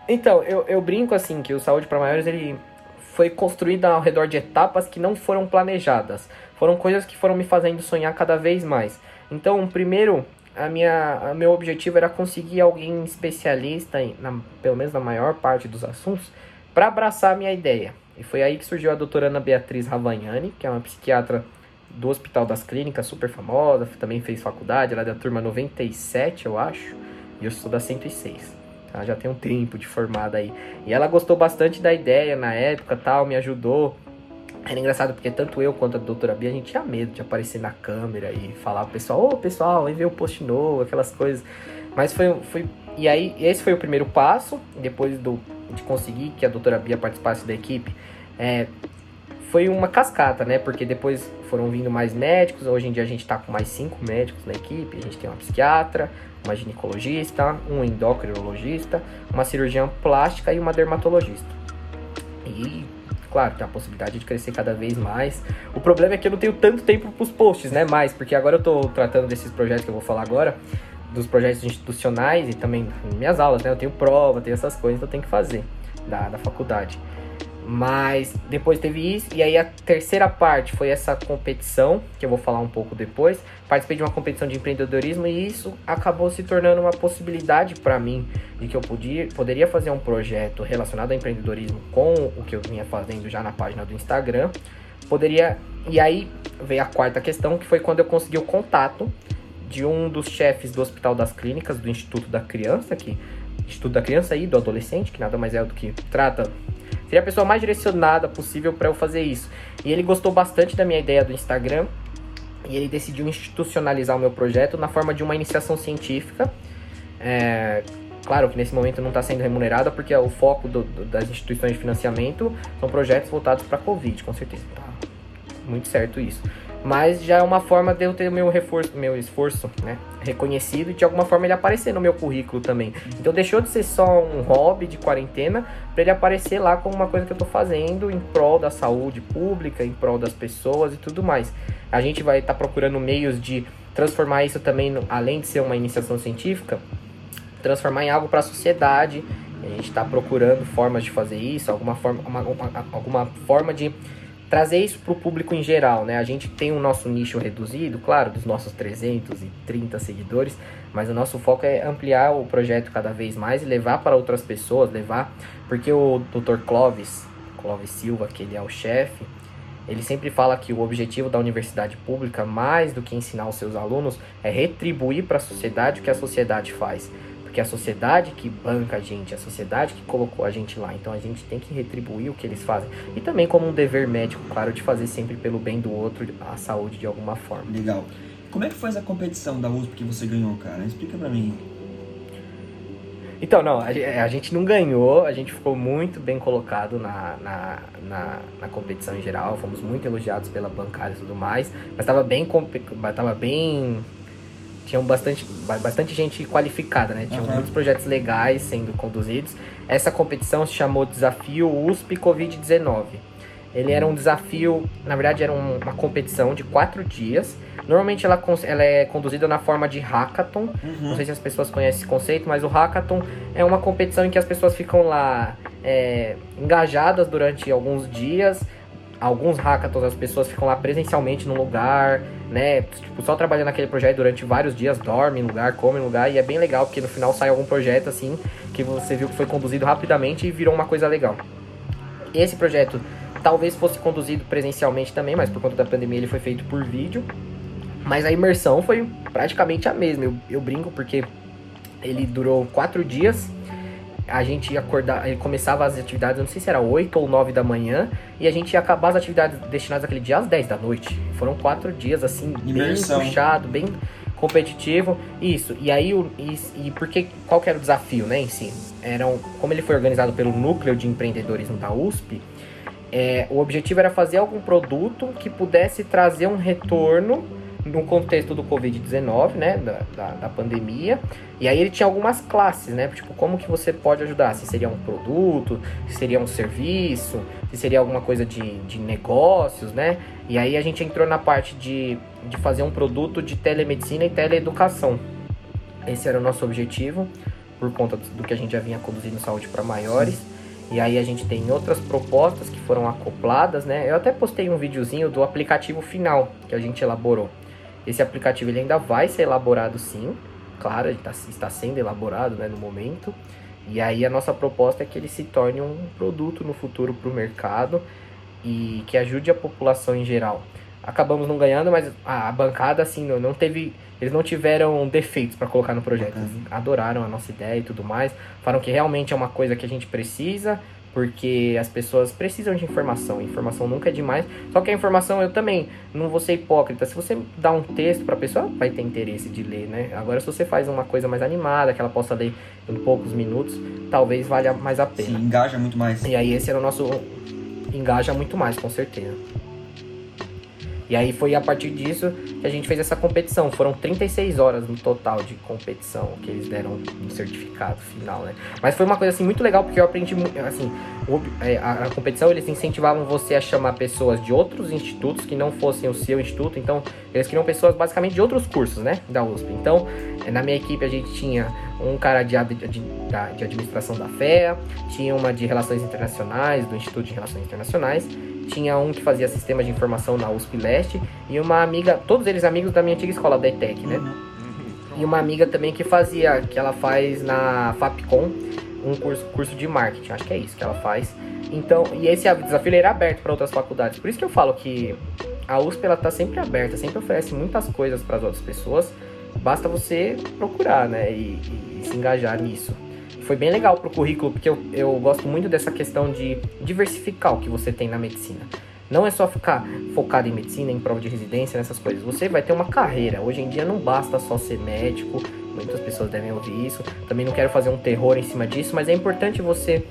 Speaker 2: Então, eu, eu brinco assim que o Saúde para Maiores ele foi construído ao redor de etapas que não foram planejadas. Foram coisas que foram me fazendo sonhar cada vez mais. Então, primeiro, a minha, a meu objetivo era conseguir alguém especialista, em, na, pelo menos na maior parte dos assuntos, para abraçar a minha ideia. E foi aí que surgiu a doutora Ana Beatriz Ravagnani, que é uma psiquiatra do Hospital das Clínicas, super famosa, também fez faculdade, ela é da turma 97, eu acho, e eu sou da 106. Ela já tem um tempo de formada aí. E ela gostou bastante da ideia na época, tal, me ajudou. Era engraçado porque tanto eu quanto a doutora Bia, a gente tinha medo de aparecer na câmera e falar pro pessoal, ô oh, pessoal, vem ver o post novo, aquelas coisas. Mas foi, foi. E aí, esse foi o primeiro passo, depois do, de conseguir que a doutora Bia participasse da equipe. É, foi uma cascata, né? Porque depois foram vindo mais médicos. Hoje em dia a gente tá com mais cinco médicos na equipe. A gente tem uma psiquiatra, uma ginecologista, um endocrinologista, uma cirurgiã plástica e uma dermatologista. E, claro, tem a possibilidade de crescer cada vez mais. O problema é que eu não tenho tanto tempo para os posts, né? Mais, porque agora eu tô tratando desses projetos que eu vou falar agora, dos projetos institucionais e também minhas aulas, né? Eu tenho prova, tenho essas coisas, então eu tenho que fazer da, da faculdade. Mas depois teve isso, e aí a terceira parte foi essa competição, que eu vou falar um pouco depois. Participei de uma competição de empreendedorismo e isso acabou se tornando uma possibilidade para mim de que eu podia, poderia fazer um projeto relacionado ao empreendedorismo com o que eu vinha fazendo já na página do Instagram. Poderia. E aí veio a quarta questão, que foi quando eu consegui o contato de um dos chefes do Hospital das Clínicas, do Instituto da Criança, que Instituto da Criança e do Adolescente, que nada mais é do que trata Seria a pessoa mais direcionada possível para eu fazer isso. E ele gostou bastante da minha ideia do Instagram e ele decidiu institucionalizar o meu projeto na forma de uma iniciação científica. É, claro que nesse momento não está sendo remunerada porque o foco do, do, das instituições de financiamento são projetos voltados para a Covid, com certeza. Tá muito certo isso mas já é uma forma de eu ter meu reforço, meu esforço, né, reconhecido e de alguma forma ele aparecer no meu currículo também. Então deixou de ser só um hobby de quarentena para ele aparecer lá como uma coisa que eu estou fazendo em prol da saúde pública, em prol das pessoas e tudo mais. A gente vai estar tá procurando meios de transformar isso também, além de ser uma iniciação científica, transformar em algo para a sociedade. A gente está procurando formas de fazer isso, alguma forma, uma, uma, alguma forma de trazer isso para o público em geral, né? A gente tem o nosso nicho reduzido, claro, dos nossos 330 seguidores, mas o nosso foco é ampliar o projeto cada vez mais e levar para outras pessoas, levar, porque o Dr. Clovis, Clovis Silva, que ele é o chefe, ele sempre fala que o objetivo da universidade pública, mais do que ensinar os seus alunos, é retribuir para a sociedade o que a sociedade faz. Porque é a sociedade que banca a gente, é a sociedade que colocou a gente lá. Então a gente tem que retribuir o que eles fazem. E também como um dever médico, claro, de fazer sempre pelo bem do outro, a saúde de alguma forma.
Speaker 1: Legal. Como é que foi essa competição da USP que você ganhou, cara? Explica pra mim.
Speaker 2: Então, não, a, gente não ganhou, a gente ficou muito bem colocado na, na, na, na competição em geral, fomos muito elogiados pela bancada e tudo mais, mas estava bem, tava bem tinham bastante, bastante gente qualificada, né? Tinham uhum. muitos projetos legais sendo conduzidos. Essa competição se chamou Desafio USP Covid-19. Ele era um desafio, na verdade era uma competição de quatro dias. Normalmente ela, ela é conduzida na forma de hackathon. Uhum. Não sei se as pessoas conhecem esse conceito, mas o hackathon é uma competição em que as pessoas ficam lá é, engajadas durante alguns dias alguns hackathons as pessoas ficam lá presencialmente no lugar, né? Tipo, só trabalhando naquele projeto durante vários dias, dorme no lugar, come no lugar, e é bem legal, porque no final sai algum projeto assim, que você viu que foi conduzido rapidamente e virou uma coisa legal. Esse projeto talvez fosse conduzido presencialmente também, mas por conta da pandemia ele foi feito por vídeo. Mas a imersão foi praticamente a mesma. Eu, eu brinco porque ele durou quatro dias a gente ia acordar, ele começava as atividades, não sei se era 8 ou 9 da manhã, e a gente ia acabar as atividades destinadas aquele dia às 10 da noite. Foram quatro dias, assim, Imersão. bem puxado, bem competitivo. Isso. E aí, o, e, e porque, qual que era o desafio, né, em si? Eram, como ele foi organizado pelo Núcleo de Empreendedorismo da USP, É, o objetivo era fazer algum produto que pudesse trazer um retorno no contexto do Covid-19, né, da, da, da, pandemia, e aí ele tinha algumas classes, né, tipo, como que você pode ajudar, se seria um produto, se seria um serviço, se seria alguma coisa de, de negócios, né, e aí a gente entrou na parte de, de fazer um produto de telemedicina e teleeducação. Esse era o nosso objetivo, por conta do que a gente já vinha conduzindo saúde para maiores, e aí a gente tem outras propostas que foram acopladas, né? Eu até postei um videozinho do aplicativo final que a gente elaborou. Esse aplicativo ele ainda vai ser elaborado sim, claro, ele tá, está sendo elaborado né, no momento. E aí a nossa proposta é que ele se torne um produto no futuro para o mercado e que ajude a população em geral. Acabamos não ganhando, mas a bancada assim não, não teve, eles não tiveram defeitos para colocar no projeto. Eles adoraram a nossa ideia e tudo mais, falaram que realmente é uma coisa que a gente precisa porque as pessoas precisam de informação. Informação nunca é demais. Só que a informação eu também não vou ser hipócrita. Se você dá um texto para a pessoa, vai ter interesse de ler, né? Agora se você faz uma coisa mais animada, que ela possa ler em poucos minutos, talvez valha mais a pena.
Speaker 1: Sim, engaja muito mais.
Speaker 2: E aí esse era o nosso engaja muito mais, com certeza. E aí foi a partir disso que a gente fez essa competição. Foram 36 horas no total de competição que eles deram no certificado final, né? Mas foi uma coisa assim muito legal porque eu aprendi assim, é, a, a competição eles incentivavam você a chamar pessoas de outros institutos que não fossem o seu instituto. Então, eles queriam pessoas basicamente de outros cursos, né, da USP. Então, na minha equipe a gente tinha um cara de, de, de administração da FEA, tinha uma de relações internacionais, do Instituto de Relações Internacionais, tinha um que fazia sistema de informação na USP Leste e uma amiga, todos eles amigos da minha antiga escola, da ETEC, né? Uhum. E uma amiga também que fazia, que ela faz na FAPCOM, um curso, curso de marketing, acho que é isso que ela faz. Então, e esse desafio era aberto para outras faculdades. Por isso que eu falo que a USP ela tá sempre aberta, sempre oferece muitas coisas para as outras pessoas. Basta você procurar, né, e, e se engajar nisso foi bem legal pro currículo, porque eu, eu gosto muito dessa questão de diversificar o que você tem na medicina. Não é só ficar focado em medicina, em prova de residência, nessas coisas. Você vai ter uma carreira. Hoje em dia não basta só ser médico. Muitas pessoas devem ouvir isso. Também não quero fazer um terror em cima disso, mas é importante você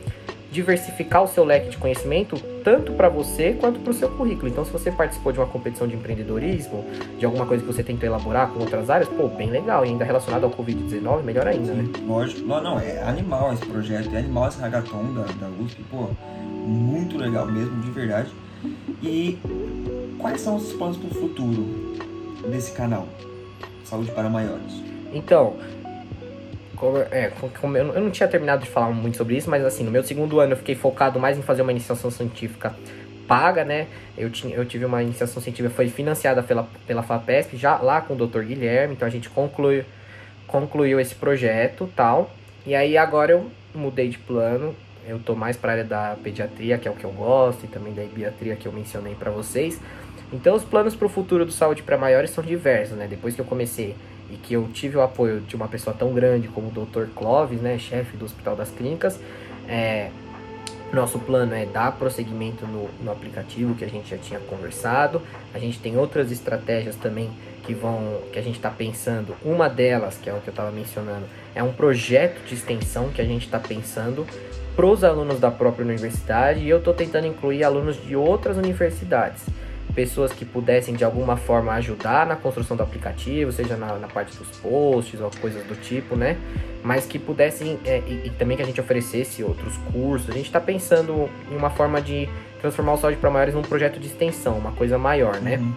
Speaker 2: diversificar o seu leque de conhecimento tanto para você quanto para o seu currículo. Então, se você participou de uma competição de empreendedorismo, de alguma coisa que você tentou elaborar com outras áreas, pô, bem legal. E ainda relacionado ao Covid-19, melhor ainda,
Speaker 1: Sim,
Speaker 2: né?
Speaker 1: Lógico. Não, não, é animal esse projeto, é animal esse hackathon da, da USP, pô, muito legal mesmo, de verdade. E quais são os planos para o futuro desse canal? Saúde para Maiores.
Speaker 2: Então, é, como eu, eu não tinha terminado de falar muito sobre isso, mas assim, no meu segundo ano eu fiquei focado mais em fazer uma iniciação científica paga, né? Eu, tinha, eu tive uma iniciação científica, foi financiada pela, pela FAPESP, já lá com o Dr. Guilherme, então a gente concluiu, concluiu esse projeto tal. E aí agora eu mudei de plano, eu tô mais para área da pediatria, que é o que eu gosto, e também da ibiatria que eu mencionei para vocês. Então os planos para o futuro do saúde para maiores são diversos, né? Depois que eu comecei e que eu tive o apoio de uma pessoa tão grande como o Dr. Clóvis, né, chefe do Hospital das Clínicas, é, nosso plano é dar prosseguimento no, no aplicativo que a gente já tinha conversado. A gente tem outras estratégias também que vão que a gente está pensando. Uma delas, que é o que eu estava mencionando, é um projeto de extensão que a gente está pensando para os alunos da própria universidade e eu estou tentando incluir alunos de outras universidades pessoas que pudessem de alguma forma ajudar na construção do aplicativo, seja na, na parte dos posts ou coisas do tipo, né? Mas que pudessem, é, e, e, também que a gente oferecesse outros cursos. A gente está pensando em uma forma de transformar o Saúde para Maiores num projeto de extensão, uma coisa maior, né? Uhum.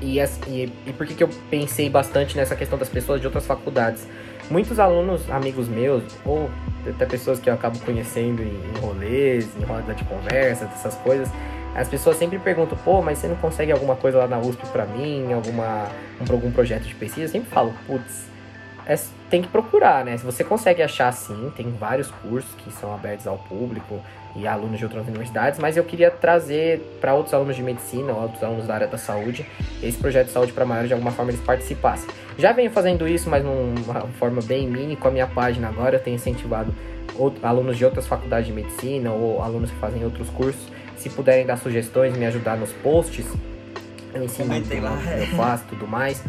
Speaker 2: E, e, e por que, que eu pensei bastante nessa questão das pessoas de outras faculdades? Muitos alunos, amigos meus, ou até pessoas que eu acabo conhecendo em, em rolês, em roda de conversa, dessas coisas, as pessoas sempre perguntam, pô, mas você não consegue alguma coisa lá na USP para mim, alguma, um, algum projeto de pesquisa? Eu sempre falo, putz, é, tem que procurar, né? Se você consegue achar sim, tem vários cursos que são abertos ao público e alunos de outras universidades, mas eu queria trazer para outros alunos de medicina ou outros alunos da área da saúde, esse projeto de saúde para maiores de alguma forma eles participassem. Já venho fazendo isso, mas numa forma bem mini com a minha página agora, eu tenho incentivado alunos de outras faculdades de medicina ou alunos que fazem outros cursos se puderem dar sugestões, me ajudar nos posts, eu ensino
Speaker 1: lá.
Speaker 2: eu faço tudo mais,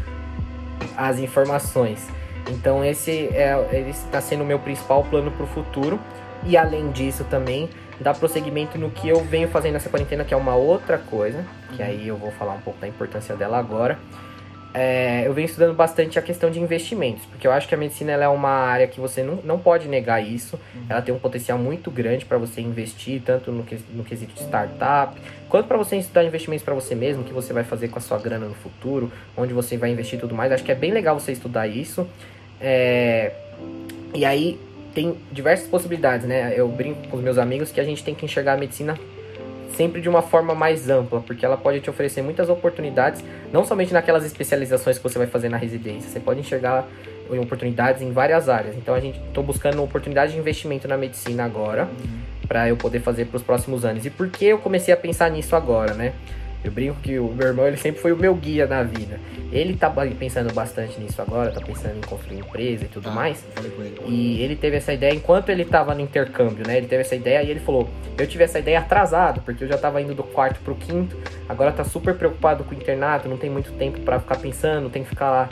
Speaker 2: as informações. Então esse é está sendo o meu principal plano para o futuro. E além disso também, dar prosseguimento no que eu venho fazendo nessa quarentena, que é uma outra coisa, que aí eu vou falar um pouco da importância dela agora. É, eu venho estudando bastante a questão de investimentos, porque eu acho que a medicina é uma área que você não, não pode negar isso. Ela tem um potencial muito grande para você investir, tanto no, no quesito de startup, quanto para você estudar investimentos para você mesmo, o que você vai fazer com a sua grana no futuro, onde você vai investir e tudo mais. Acho que é bem legal você estudar isso. É, e aí, tem diversas possibilidades, né? Eu brinco com os meus amigos que a gente tem que enxergar a medicina sempre de uma forma mais ampla, porque ela pode te oferecer muitas oportunidades, não somente naquelas especializações que você vai fazer na residência, você pode enxergar oportunidades em várias áreas. Então a gente estou buscando oportunidade de investimento na medicina agora, uhum. para eu poder fazer para os próximos anos. E por que eu comecei a pensar nisso agora, né? Eu brinco que o meu irmão ele sempre foi o meu guia na vida. Ele tá pensando bastante nisso agora, tá pensando em construir empresa e tudo ah, mais. E ele teve essa ideia enquanto ele tava no intercâmbio, né? Ele teve essa ideia e ele falou: Eu tive essa ideia atrasado, porque eu já tava indo do quarto pro quinto, agora tá super preocupado com o internato, não tem muito tempo para ficar pensando, tem que ficar lá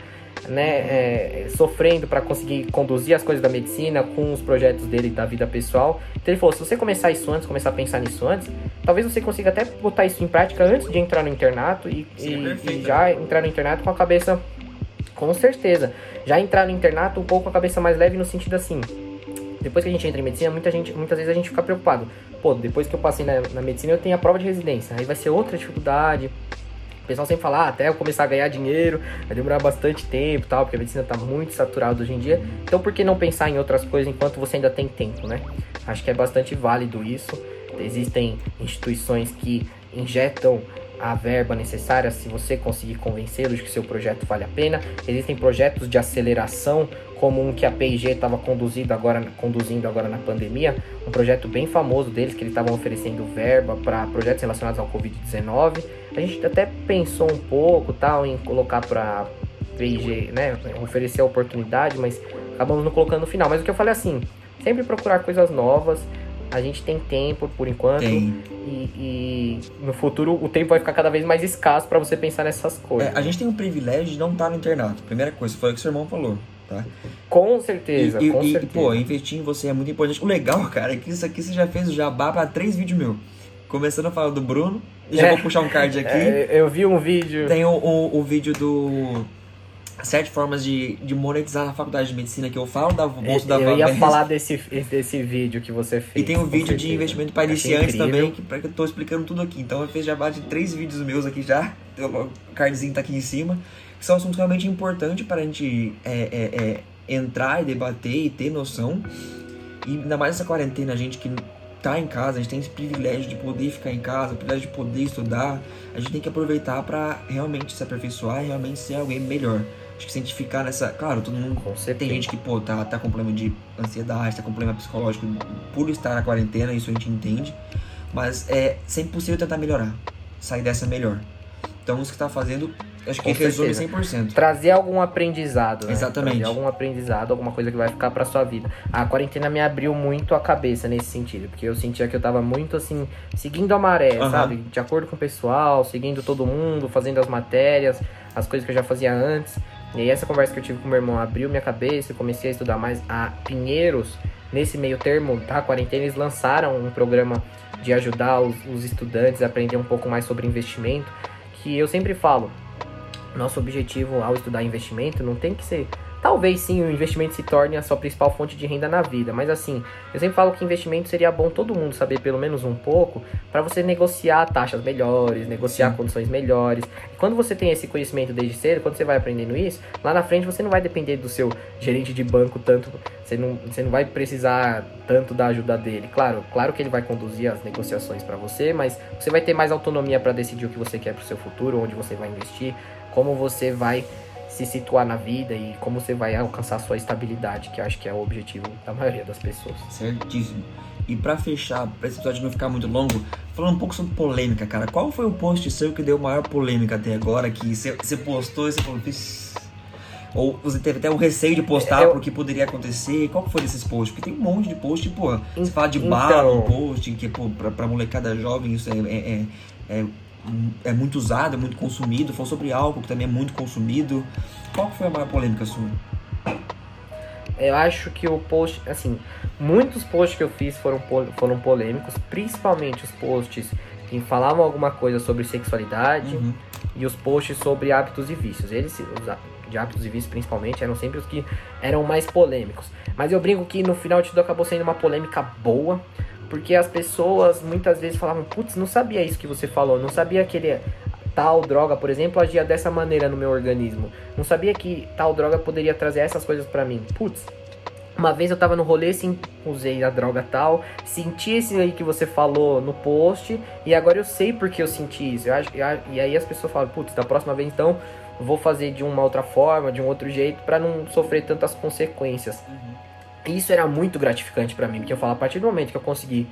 Speaker 2: né, é, sofrendo para conseguir conduzir as coisas da medicina com os projetos dele da vida pessoal. Então ele falou: se você começar isso antes, começar a pensar nisso antes, talvez você consiga até botar isso em prática antes de entrar no internato e, Sim, e, e já entrar no internato com a cabeça, com certeza, já entrar no internato um pouco com a cabeça mais leve no sentido assim. Depois que a gente entra em medicina, muita gente, muitas vezes a gente fica preocupado. Pô, depois que eu passei na, na medicina, eu tenho a prova de residência. Aí vai ser outra dificuldade o pessoal sempre fala, ah, até eu começar a ganhar dinheiro, vai demorar bastante tempo tal, porque a medicina está muito saturada hoje em dia. Então por que não pensar em outras coisas enquanto você ainda tem tempo, né? Acho que é bastante válido isso. Existem instituições que injetam a verba necessária se você conseguir convencê-los que seu projeto vale a pena. Existem projetos de aceleração, como um que a P&G estava conduzindo agora, conduzindo agora na pandemia, um projeto bem famoso deles que eles estavam oferecendo verba para projetos relacionados ao Covid-19. A gente até pensou um pouco tal em colocar para P&G, né, oferecer a oportunidade, mas acabamos não colocando no final. Mas o que eu falei assim, sempre procurar coisas novas a gente tem tempo por enquanto. Tem. E, e, no futuro o tempo vai ficar cada vez mais escasso para você pensar nessas coisas.
Speaker 1: É, a gente tem o privilégio de não estar no internato. Primeira coisa, foi o que seu irmão falou. Tá?
Speaker 2: Com certeza,
Speaker 1: e,
Speaker 2: com
Speaker 1: e,
Speaker 2: certeza.
Speaker 1: pô, investir em você é muito importante. O legal, cara, é que isso aqui você já fez o jabá para três vídeos meus. Começando a falar do Bruno. Já é, vou puxar um card aqui. É,
Speaker 2: eu vi um vídeo.
Speaker 1: Tem o, o, o vídeo do sete formas de, de monetizar na faculdade de medicina que eu falo da bolsa da
Speaker 2: Eu ia falar desse, desse vídeo que você fez.
Speaker 1: E tem um vídeo de investimento para iniciantes também, que, que eu tô explicando tudo aqui. Então eu fiz já de três vídeos meus aqui já. O cardzinho tá aqui em cima. Que são assuntos realmente importantes para a gente é, é, é, entrar e debater e ter noção. E ainda mais essa quarentena, a gente que tá em casa, a gente tem esse privilégio de poder ficar em casa, o privilégio de poder estudar. A gente tem que aproveitar para realmente se aperfeiçoar e realmente ser alguém melhor. Acho que se a gente ficar nessa. Claro, todo mundo. Tem gente que, pô, tá, tá com problema de ansiedade, tá com problema psicológico por estar na quarentena, isso a gente entende. Mas é sempre possível tentar melhorar. Sair dessa melhor. Então, isso que tá fazendo Acho que resume 100%.
Speaker 2: Trazer algum aprendizado, né?
Speaker 1: Exatamente.
Speaker 2: Trazer algum aprendizado, alguma coisa que vai ficar pra sua vida. A quarentena me abriu muito a cabeça nesse sentido, porque eu sentia que eu tava muito assim, seguindo a maré, uhum. sabe? De acordo com o pessoal, seguindo todo mundo, fazendo as matérias, as coisas que eu já fazia antes. E aí essa conversa que eu tive com meu irmão abriu minha cabeça, eu comecei a estudar mais a Pinheiros. Nesse meio termo da quarentena, eles lançaram um programa de ajudar os, os estudantes a aprender um pouco mais sobre investimento, que eu sempre falo, nosso objetivo ao estudar investimento não tem que ser Talvez sim o investimento se torne a sua principal fonte de renda na vida, mas assim, eu sempre falo que investimento seria bom todo mundo saber pelo menos um pouco para você negociar taxas melhores, negociar sim. condições melhores. E quando você tem esse conhecimento desde cedo, quando você vai aprendendo isso, lá na frente você não vai depender do seu gerente de banco tanto, você não, você não vai precisar tanto da ajuda dele. Claro, claro que ele vai conduzir as negociações para você, mas você vai ter mais autonomia para decidir o que você quer para o seu futuro, onde você vai investir, como você vai se situar na vida e como você vai alcançar sua estabilidade, que eu acho que é o objetivo da maioria das pessoas.
Speaker 1: Certíssimo. E para fechar, para esse episódio não ficar muito longo, falando um pouco sobre polêmica, cara. Qual foi o post seu que deu maior polêmica até agora? Que você postou e você falou, ou você teve até o receio de postar eu... porque poderia acontecer? Qual foi desses posts? Porque tem um monte de post, pô, você fala de então... bala, um post, que, pô, pra, pra molecada jovem isso é, é, é, é é muito usado, é muito consumido. Falou sobre álcool, que também é muito consumido. Qual foi a maior polêmica sua?
Speaker 2: eu acho que o post, assim, muitos posts que eu fiz foram, foram polêmicos, principalmente os posts que falavam alguma coisa sobre sexualidade uhum. e os posts sobre hábitos e vícios. Eles, os de hábitos e vícios principalmente, eram sempre os que eram mais polêmicos. Mas eu brinco que no final de tudo acabou sendo uma polêmica boa, porque as pessoas muitas vezes falavam, putz, não sabia isso que você falou, não sabia que ele tal droga, por exemplo, agia dessa maneira no meu organismo. Não sabia que tal droga poderia trazer essas coisas para mim. Putz, uma vez eu tava no rolê, sim, usei a droga tal, senti esse aí que você falou no post, e agora eu sei porque eu senti isso. Eu eu, e aí as pessoas falam, putz, da próxima vez então vou fazer de uma outra forma, de um outro jeito, para não sofrer tantas consequências. Uhum. Isso era muito gratificante para mim, porque eu falo, a partir do momento que eu consegui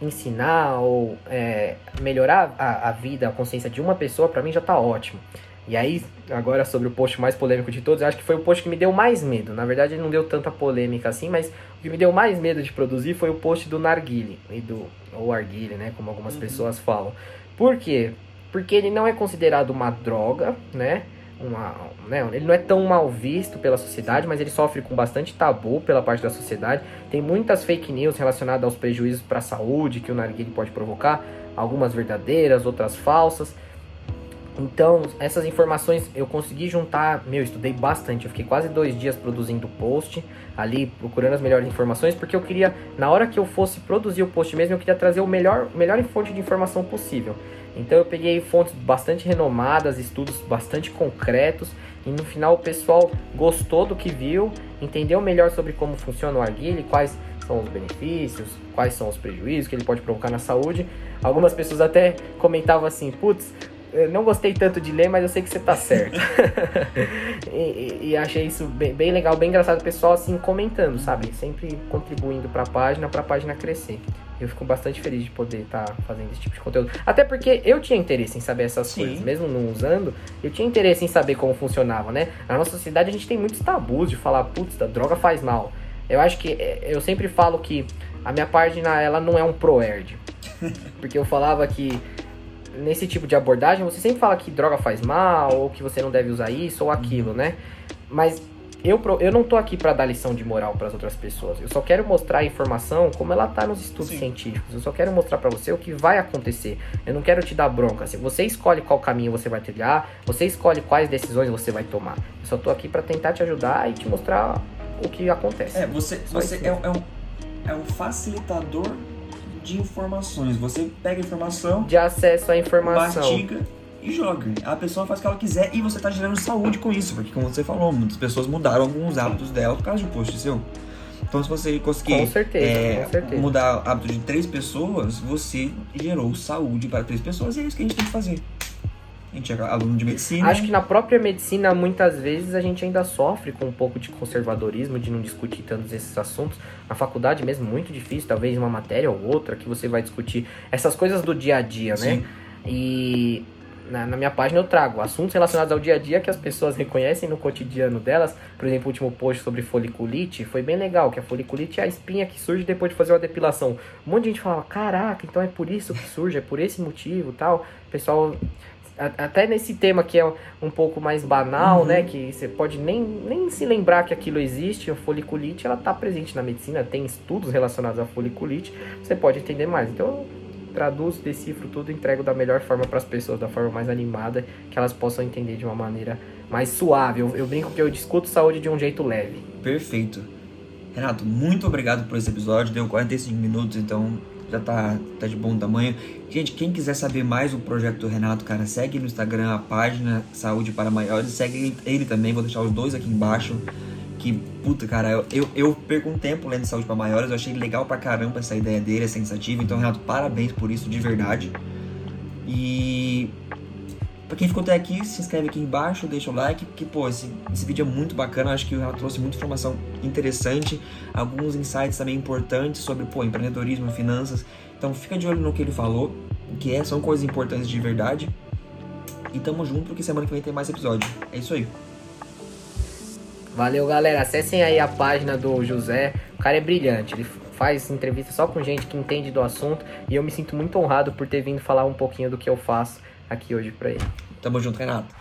Speaker 2: ensinar ou é, melhorar a, a, vida, a consciência de uma pessoa, para mim já tá ótimo. E aí, agora sobre o post mais polêmico de todos, eu acho que foi o post que me deu mais medo. Na verdade, ele não deu tanta polêmica assim, mas o que me deu mais medo de produzir foi o post do Narguile, e do, ou Arguile, né, como algumas uhum. pessoas falam. Por quê? Porque ele não é considerado uma droga, né? Uma, né, ele não é tão mal visto pela sociedade, mas ele sofre com bastante tabu pela parte da sociedade. Tem muitas fake news relacionadas aos prejuízos para a saúde que o narguilé pode provocar, algumas verdadeiras, outras falsas. Então, essas informações eu consegui juntar. Meu, estudei bastante. Eu fiquei quase dois dias produzindo post, ali procurando as melhores informações, porque eu queria, na hora que eu fosse produzir o post mesmo, eu queria trazer o melhor, melhor fonte de informação possível. Então eu peguei fontes bastante renomadas, estudos bastante concretos e no final o pessoal gostou do que viu, entendeu melhor sobre como funciona o arguile, quais são os benefícios, quais são os prejuízos que ele pode provocar na saúde. Algumas pessoas até comentavam assim, putz, não gostei tanto de ler, mas eu sei que você tá certo. e, e, achei isso bem, bem, legal, bem engraçado, o pessoal assim comentando, sabe? Sempre contribuindo para a página, para a página crescer. Eu fico bastante feliz de poder estar tá fazendo esse tipo de conteúdo. Até porque eu tinha interesse em saber essas Sim. coisas, mesmo não usando, eu tinha interesse em saber como funcionava, né? Na nossa sociedade a gente tem muitos tabus de falar, putz, a droga faz mal. Eu acho que é, eu sempre falo que a minha página ela não é um proerd. Porque eu falava que nesse tipo de abordagem você sempre fala que droga faz mal, ou que você não deve usar isso ou aquilo, né? Mas eu, eu não tô aqui para dar lição de moral para as outras pessoas. Eu só quero mostrar a informação como ela tá nos estudos Sim. científicos. Eu só quero mostrar para você o que vai acontecer. Eu não quero te dar bronca. Você escolhe qual caminho você vai trilhar, você escolhe quais decisões você vai tomar. Eu só tô aqui para tentar te ajudar e te mostrar o que acontece.
Speaker 1: É, você, você é, é, um, é um facilitador de informações. Você pega a informação,
Speaker 2: de acesso à informação,
Speaker 1: mastiga e joga. A pessoa faz o que ela quiser e você tá gerando saúde com isso, porque como você falou, muitas pessoas mudaram alguns hábitos dela por causa de post seu. Então, se você conseguir
Speaker 2: certeza,
Speaker 1: é, mudar o hábito de três pessoas, você gerou saúde para três pessoas e é isso que a gente tem que fazer. A gente é aluno de medicina.
Speaker 2: Acho que na própria medicina, muitas vezes, a gente ainda sofre com um pouco de conservadorismo, de não discutir tantos esses assuntos. Na faculdade mesmo, muito difícil, talvez uma matéria ou outra, que você vai discutir essas coisas do dia a dia, né? Sim. né? E na, na, minha página eu trago assuntos relacionados ao dia a dia que as pessoas reconhecem no cotidiano delas. Por exemplo, o último post sobre foliculite foi bem legal, que a foliculite é a espinha que surge depois de fazer uma depilação. Um monte de gente falava, caraca, então é por isso que surge, é por esse motivo tal. O pessoal até nesse tema que é um pouco mais banal, uhum. né, que você pode nem, nem se lembrar que aquilo existe, a foliculite, ela está presente na medicina, tem estudos relacionados à foliculite, você pode entender mais. Então, traduzo, decifro tudo, entrego da melhor forma para as pessoas, da forma mais animada, que elas possam entender de uma maneira mais suave. Eu, eu brinco que eu discuto saúde de um jeito leve.
Speaker 1: Perfeito. Renato, muito obrigado por esse episódio. Deu 45 minutos, então já tá, tá de bom tamanho. Gente, quem quiser saber mais do projeto do Renato, cara, segue no Instagram a página Saúde para Maiores. Segue ele também, vou deixar os dois aqui embaixo que, puta, cara, eu, eu, eu perco um tempo lendo Saúde para Maiores, eu achei legal pra caramba essa ideia dele, é sensativa. Então, Renato, parabéns por isso, de verdade. E pra quem ficou até aqui, se inscreve aqui embaixo, deixa o like, porque, pô, esse, esse vídeo é muito bacana, acho que Renato trouxe muita informação interessante, alguns insights também importantes sobre, pô, empreendedorismo, finanças. Então, fica de olho no que ele falou, que é, são coisas importantes de verdade. E tamo junto, porque semana que vem tem mais episódio. É isso aí.
Speaker 2: Valeu, galera. Acessem aí a página do José. O cara é brilhante. Ele faz entrevista só com gente que entende do assunto. E eu me sinto muito honrado por ter vindo falar um pouquinho do que eu faço aqui hoje pra ele.
Speaker 1: Tamo junto, Renato.